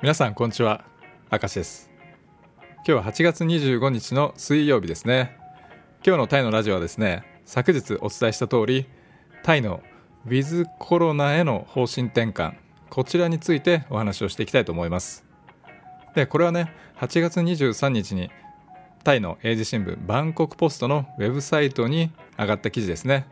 皆さんこんにちは。明石です。今日は8月25日の水曜日ですね。今日のタイのラジオはですね昨日お伝えした通りタイのウィズコロナへの方針転換こちらについてお話をしていきたいと思います。でこれはね8月23日にタイの英字新聞バンコクポストのウェブサイトに上がった記事ですね。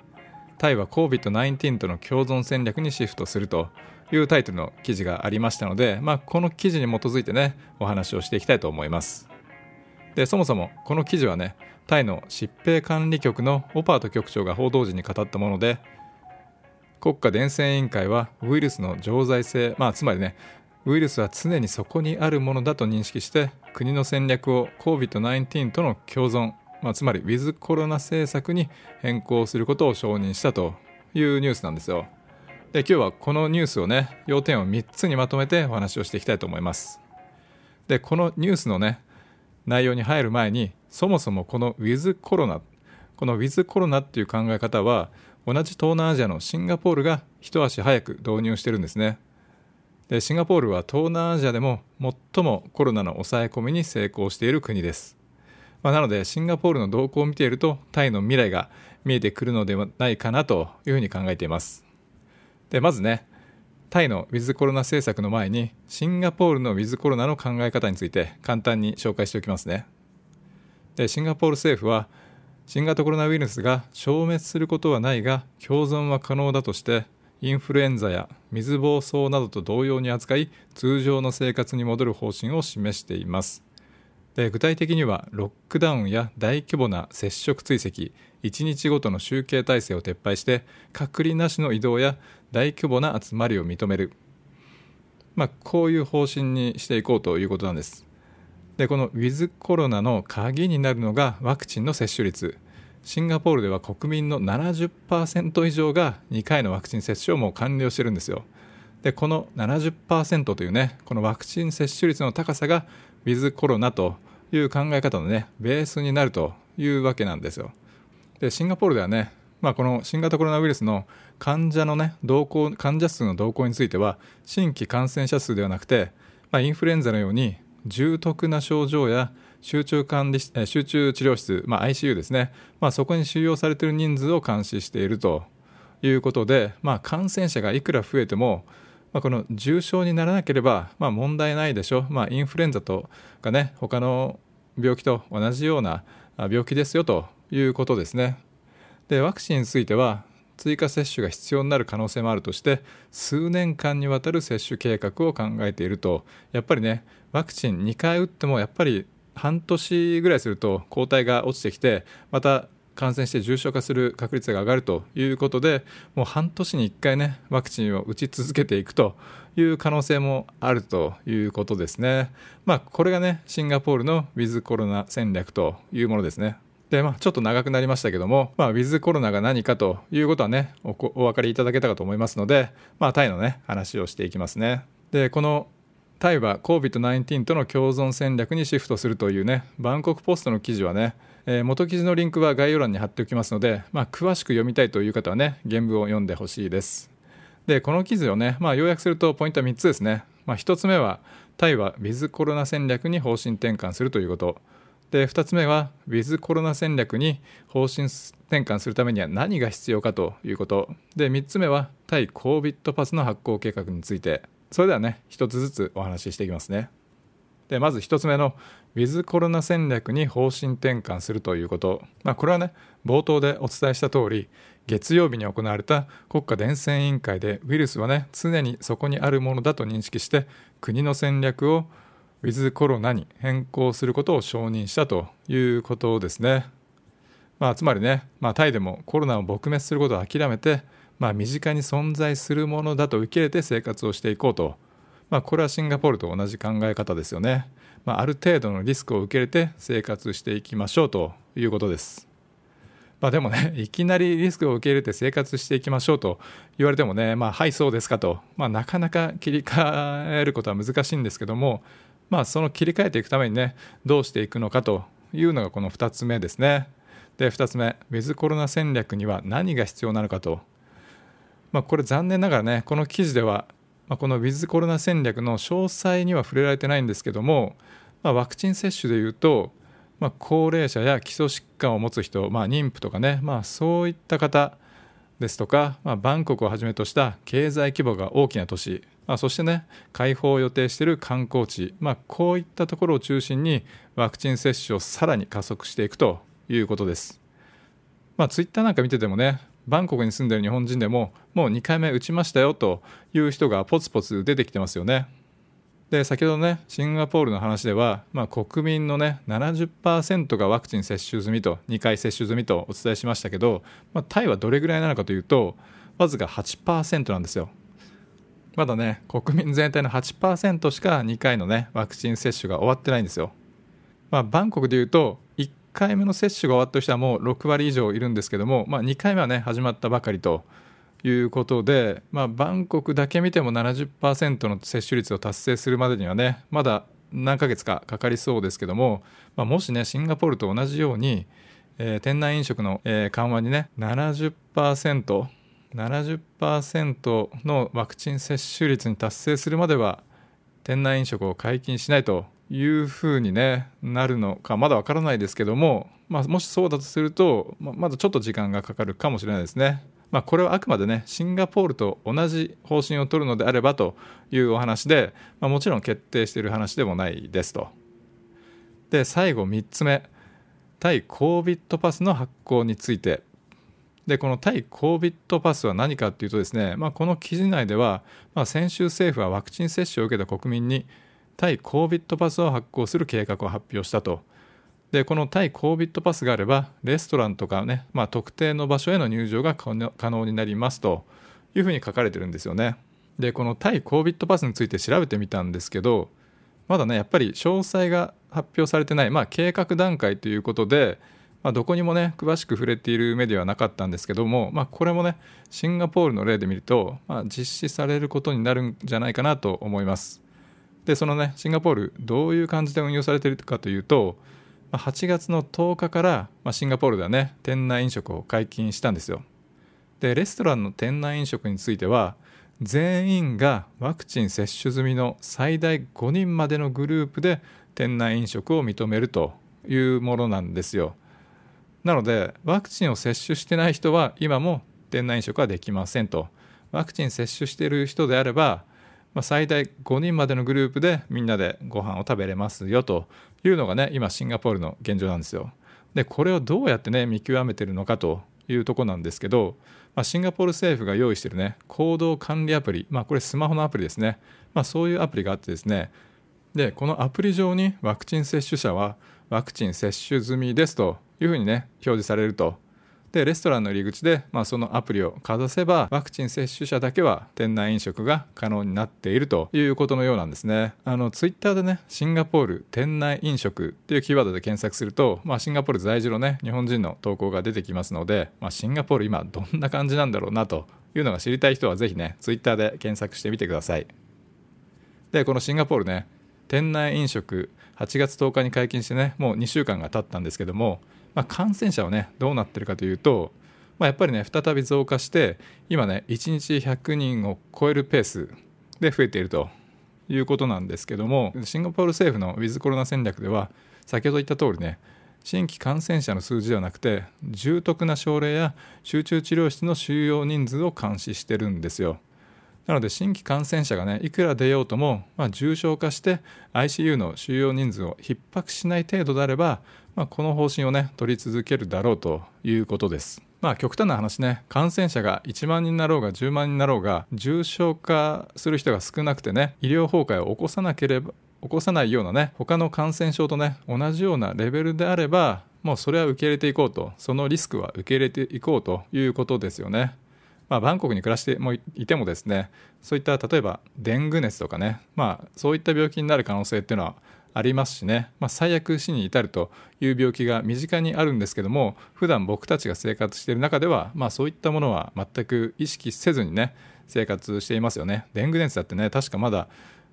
タイは COVID-19 との共存戦略にシフトするというタイトルの記事がありましたので、まあ、この記事に基づいてねお話をしていきたいと思いますでそもそもこの記事はねタイの疾病管理局のオパート局長が報道時に語ったもので国家伝染委員会はウイルスの常在性、まあ、つまりねウイルスは常にそこにあるものだと認識して国の戦略を COVID-19 との共存、まあ、つまりウィズコロナ政策に変更することを承認したというニュースなんですよ。で今日はこのニュースをね要点を3つにまとめてお話をしていきたいと思います。でこのニュースのね内容に入る前にそもそもこのウィズコロナこのウィズコロナっていう考え方は同じ東南アジアのシンガポールが一足早く導入してるんですね。でシンガポールは東南アジアでも最もコロナの抑え込みに成功している国です、まあ、なのでシンガポールの動向を見ているとタイの未来が見えてくるのではないかなというふうに考えています。でまずねタイのウィズコロナ政策の前にシンガポールのウィズコロナの考え方について簡単に紹介しておきますね。でシンガポール政府は新型コロナウイルスが消滅することはないが共存は可能だとしてインフルエンザや水疱瘡などと同様に扱い通常の生活に戻る方針を示しています。で具体的にはロックダウンや大規模な接触追跡1日ごとの集計体制を撤廃して隔離なしの移動や大規模な集まりを認める、まあ、こういう方針にしていこうということなんです。でこのウィズコロナの鍵になるのがワクチンの接種率。シンガポールでは国民の70%以上が2回のワクチン接種をもう完了してるんですよ。でこの70%というねこのワクチン接種率の高さがウィズコロナという考え方のねベースになるというわけなんですよ。でシンガポールではね、まあ、この新型コロナウイルスの患者のね動向患者数の動向については新規感染者数ではなくて、まあ、インフルエンザのように重篤な症状や集中管理集中治療室、まあ、ICU ですね、まあ、そこに収容されている人数を監視しているということで、まあ、感染者がいくら増えても、まあ、この重症にならなければ、まあ、問題ないでしょ、まあ、インフルエンザとかね他の病気と同じような病気ですよということですね。でワクチンについては追加接種が必要になる可能性もあるとして数年間にわたる接種計画を考えているとやっぱりねワクチン2回打ってもやっぱり半年ぐらいすると抗体が落ちてきてまた感染して重症化する確率が上がるということでもう半年に1回ねワクチンを打ち続けていくという可能性もあるということですね。まあこれがねシンガポールのウィズコロナ戦略というものですね。でまあ、ちょっと長くなりましたけども、まあ、ウィズコロナが何かということはねおお分かりいただけたかと思いますので、まあ、タイのね話をしていきますね。でこのタイは COVID-19 との共存戦略にシフトするというねバンコクポストの記事はね、えー、元記事のリンクは概要欄に貼っておきますので、まあ、詳しく読みたいという方はね原文を読んでほしいです。でこの記事をね、まあ、要約するとポイントは3つですね。まあ、1つ目はタイはウィズコロナ戦略に方針転換するということ。で2つ目はウィズコロナ戦略に方針転換するためには何が必要かということで3つ目は対 COVID パスの発行計画についてそれではね1つずつお話ししていきますねでまず1つ目のウィズコロナ戦略に方針転換するということ、まあ、これはね冒頭でお伝えした通り月曜日に行われた国家伝染委員会でウイルスはね常にそこにあるものだと認識して国の戦略をウィズコロナに変更することを承認したということですね。まあ、つまりね、まあ、タイでもコロナを撲滅することを諦めて、まあ、身近に存在するものだと受け入れて生活をしていこうと、まあ、これはシンガポールと同じ考え方ですよね。まあ、ある程度のリスクを受け入れて生活していきましょうということです。まあ、でもね、いきなりリスクを受け入れて生活していきましょうと言われてもね、まあ、はい、そうですかと、まあ、なかなか切り替えることは難しいんですけども、まあ、その切り替えていくためにねどうしていくのかというのがこの2つ目ですね。で2つ目ウィズコロナ戦略には何が必要なのかと、まあ、これ残念ながらねこの記事ではまあ、このウィズコロナ戦略の詳細には触れられてないんですけども、まあ、ワクチン接種でいうと、まあ、高齢者や基礎疾患を持つ人、まあ、妊婦とかね、まあ、そういった方ですとか、まあ、バンコクをはじめとした経済規模が大きな都市、まあ、そしてね開放を予定している観光地、まあ、こういったところを中心にワクチン接種をさらに加速していくということです。まあ、ツイッターなんか見ててもねバンコクに住んでる日本人でももう2回目打ちましたよという人がポツポツ出てきてますよね。で先ほどねシンガポールの話では、まあ、国民のね70%がワクチン接種済みと2回接種済みとお伝えしましたけど、まあ、タイはどれぐらいなのかというとわずか8%なんですよまだね国民全体の8%しか2回のねワクチン接種が終わってないんですよ、まあ、バンコクでいうと1回目の接種が終わった人はもう6割以上いるんですけども、まあ、2回目はね始まったばかりということで、まあ、バンコクだけ見ても70%の接種率を達成するまでにはねまだ何ヶ月かかかりそうですけども、まあ、もしねシンガポールと同じように、えー、店内飲食の、えー、緩和にね 70%70% 70%のワクチン接種率に達成するまでは店内飲食を解禁しないというふうに、ね、なるのかまだわからないですけども、まあ、もしそうだとすると、ままだちょっと時間がかかるかもしれないですね。まあ、これはあくまでねシンガポールと同じ方針を取るのであればというお話で、まあ、もちろん決定している話でもないですと。で最後3つ目対 COVID パスの発行についてでこの対 COVID パスは何かっていうとですね、まあ、この記事内では、まあ、先週政府はワクチン接種を受けた国民に対 COVID パスを発行する計画を発表したと。でこの対 COVID パスがあればレストランとかね、まあ、特定の場所への入場が可能になりますというふうに書かれてるんですよね。でこの対 COVID パスについて調べてみたんですけどまだねやっぱり詳細が発表されてない、まあ、計画段階ということで、まあ、どこにもね詳しく触れているメディアはなかったんですけども、まあ、これもねシンガポールの例で見ると、まあ、実施されることになるんじゃないかなと思います。でそのねシンガポールどういう感じで運用されているかというと8月の10日から、まあ、シンガポールではね店内飲食を解禁したんですよ。でレストランの店内飲食については全員がワクチン接種済みの最大5人までのグループで店内飲食を認めるというものなんですよ。なのでワクチンを接種してない人は今も店内飲食はできませんと。ワクチン接種している人であればまあ、最大5人までのグループでみんなでご飯を食べれますよというのがね今シンガポールの現状なんですよ。でこれをどうやってね見極めてるのかというとこなんですけど、まあ、シンガポール政府が用意してるね行動管理アプリ、まあ、これスマホのアプリですね、まあ、そういうアプリがあってですねでこのアプリ上にワクチン接種者はワクチン接種済みですというふうにね表示されるとでレストランの入り口で、まあ、そのアプリをかざせばワクチン接種者だけは店内飲食が可能になっているということのようなんですね。あのツイッターでねシンガポール店内飲食っていうキーワードで検索すると、まあ、シンガポール在住のね日本人の投稿が出てきますので、まあ、シンガポール今どんな感じなんだろうなというのが知りたい人はぜひねツイッターで検索してみてください。でこのシンガポールね店内飲食8月10日に解禁してねもう2週間が経ったんですけどもまあ、感染者はねどうなってるかというと、まあ、やっぱりね再び増加して今ね1日100人を超えるペースで増えているということなんですけどもシンガポール政府のウィズコロナ戦略では先ほど言った通りね新規感染者の数字ではなくて重篤な症例や集中治療室の収容人数を監視してるんですよ。なので新規感染者がねいくら出ようとも、まあ、重症化して ICU の収容人数を逼迫しない程度であれば、まあ、この方針をね取り続けるだろうということです。まあ極端な話ね感染者が1万人になろうが10万人になろうが重症化する人が少なくてね医療崩壊を起こさなければ起こさないようなね他の感染症とね同じようなレベルであればもうそれは受け入れていこうとそのリスクは受け入れていこうということですよね。まあ、バンコクに暮らしてもいてもですねそういった例えばデング熱とかね、まあ、そういった病気になる可能性っていうのはありますしね、まあ、最悪死に至るという病気が身近にあるんですけども普段僕たちが生活している中では、まあ、そういったものは全く意識せずにね生活していますよね。デング熱だってね確かまだ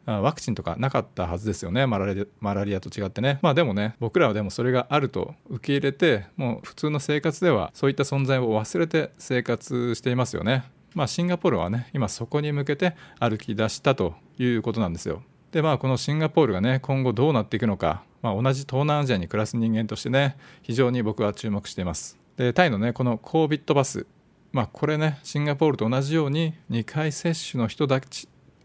ワクチンとかなかったはずですよね。マラリマラリアと違ってね。まあでもね僕らはでもそれがあると受け入れてもう普通の生活ではそういった存在を忘れて生活していますよね。まあ、シンガポールはね今そこに向けて歩き出したということなんですよ。でまあこのシンガポールがね今後どうなっていくのか、まあ、同じ東南アジアに暮らす人間としてね非常に僕は注目しています。でタイのねこの COVID バス。まあこれねシンガポールと同じように2回接種の人だ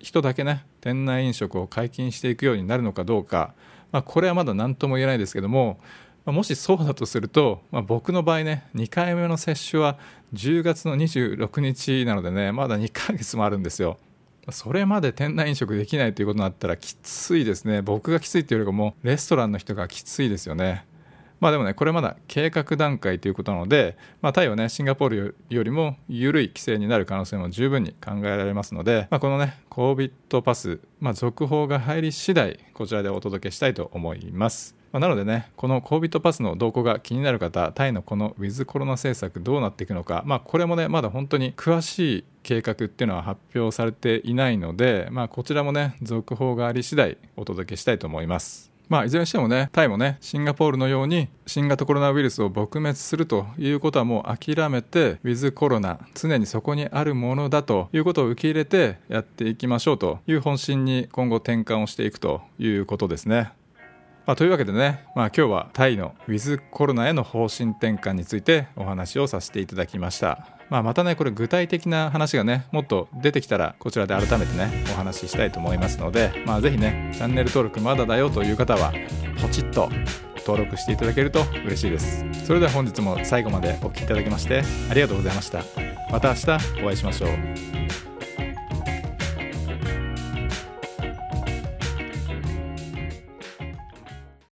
人だけね店内飲食を解禁していくようになるのかどうか、まあ、これはまだ何とも言えないですけどももしそうだとすると、まあ、僕の場合ね2回目の接種は10月の26日なのでねまだ2ヶ月もあるんですよ。それまで店内飲食できないということになったらきついですね。僕がきついっていうよりかもレストランの人がきついですよね。まあでもねこれまだ計画段階ということなので、まあ、タイはねシンガポールよりも緩い規制になる可能性も十分に考えられますので、まあ、このね COVID パス、まあ、続報が入り次第こちらでお届けしたいと思いますまあ、なのでね、この COVID パスの動向が気になる方、タイのこのウィズコロナ政策どうなっていくのか、まあ、これもね、まだ本当に詳しい計画っていうのは発表されていないので、まあ、こちらもね、続報があり次第お届けしたいと思います。まあ、いずれにしてもね、タイもね、シンガポールのように新型コロナウイルスを撲滅するということはもう諦めて、ウィズコロナ、常にそこにあるものだということを受け入れてやっていきましょうという方針に今後転換をしていくということですね。まあ、というわけでね、まあ、今日はタイのウィズコロナへの方針転換についてお話をさせていただきました。まあ、またねこれ具体的な話がねもっと出てきたらこちらで改めてねお話ししたいと思いますので、まあ、ぜひねチャンネル登録まだだよという方はポチッと登録していただけると嬉しいです。それでは本日も最後までお聴きいただきましてありがとうございました。また明日お会いしましょう。